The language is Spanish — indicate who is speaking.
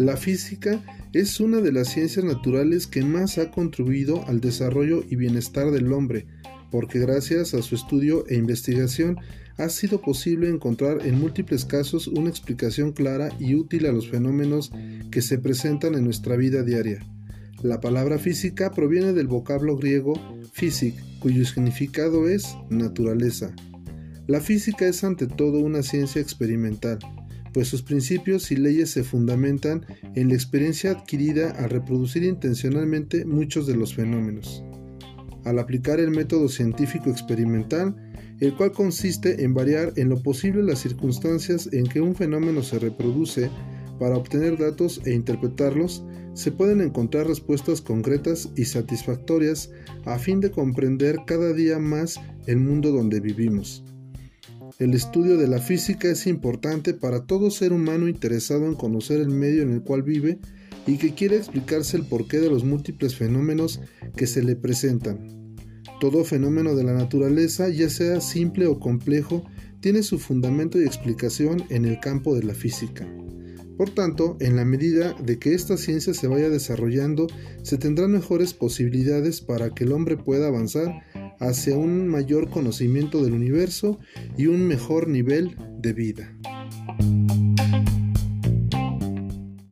Speaker 1: La física es una de las ciencias naturales que más ha contribuido al desarrollo y bienestar del hombre, porque gracias a su estudio e investigación ha sido posible encontrar en múltiples casos una explicación clara y útil a los fenómenos que se presentan en nuestra vida diaria. La palabra física proviene del vocablo griego physic, cuyo significado es naturaleza. La física es ante todo una ciencia experimental, pues sus principios y leyes se fundamentan en la experiencia adquirida al reproducir intencionalmente muchos de los fenómenos. Al aplicar el método científico experimental, el cual consiste en variar en lo posible las circunstancias en que un fenómeno se reproduce para obtener datos e interpretarlos, se pueden encontrar respuestas concretas y satisfactorias a fin de comprender cada día más el mundo donde vivimos. El estudio de la física es importante para todo ser humano interesado en conocer el medio en el cual vive y que quiere explicarse el porqué de los múltiples fenómenos que se le presentan. Todo fenómeno de la naturaleza, ya sea simple o complejo, tiene su fundamento y explicación en el campo de la física. Por tanto, en la medida de que esta ciencia se vaya desarrollando, se tendrán mejores posibilidades para que el hombre pueda avanzar hacia un mayor conocimiento del universo y un mejor nivel de vida.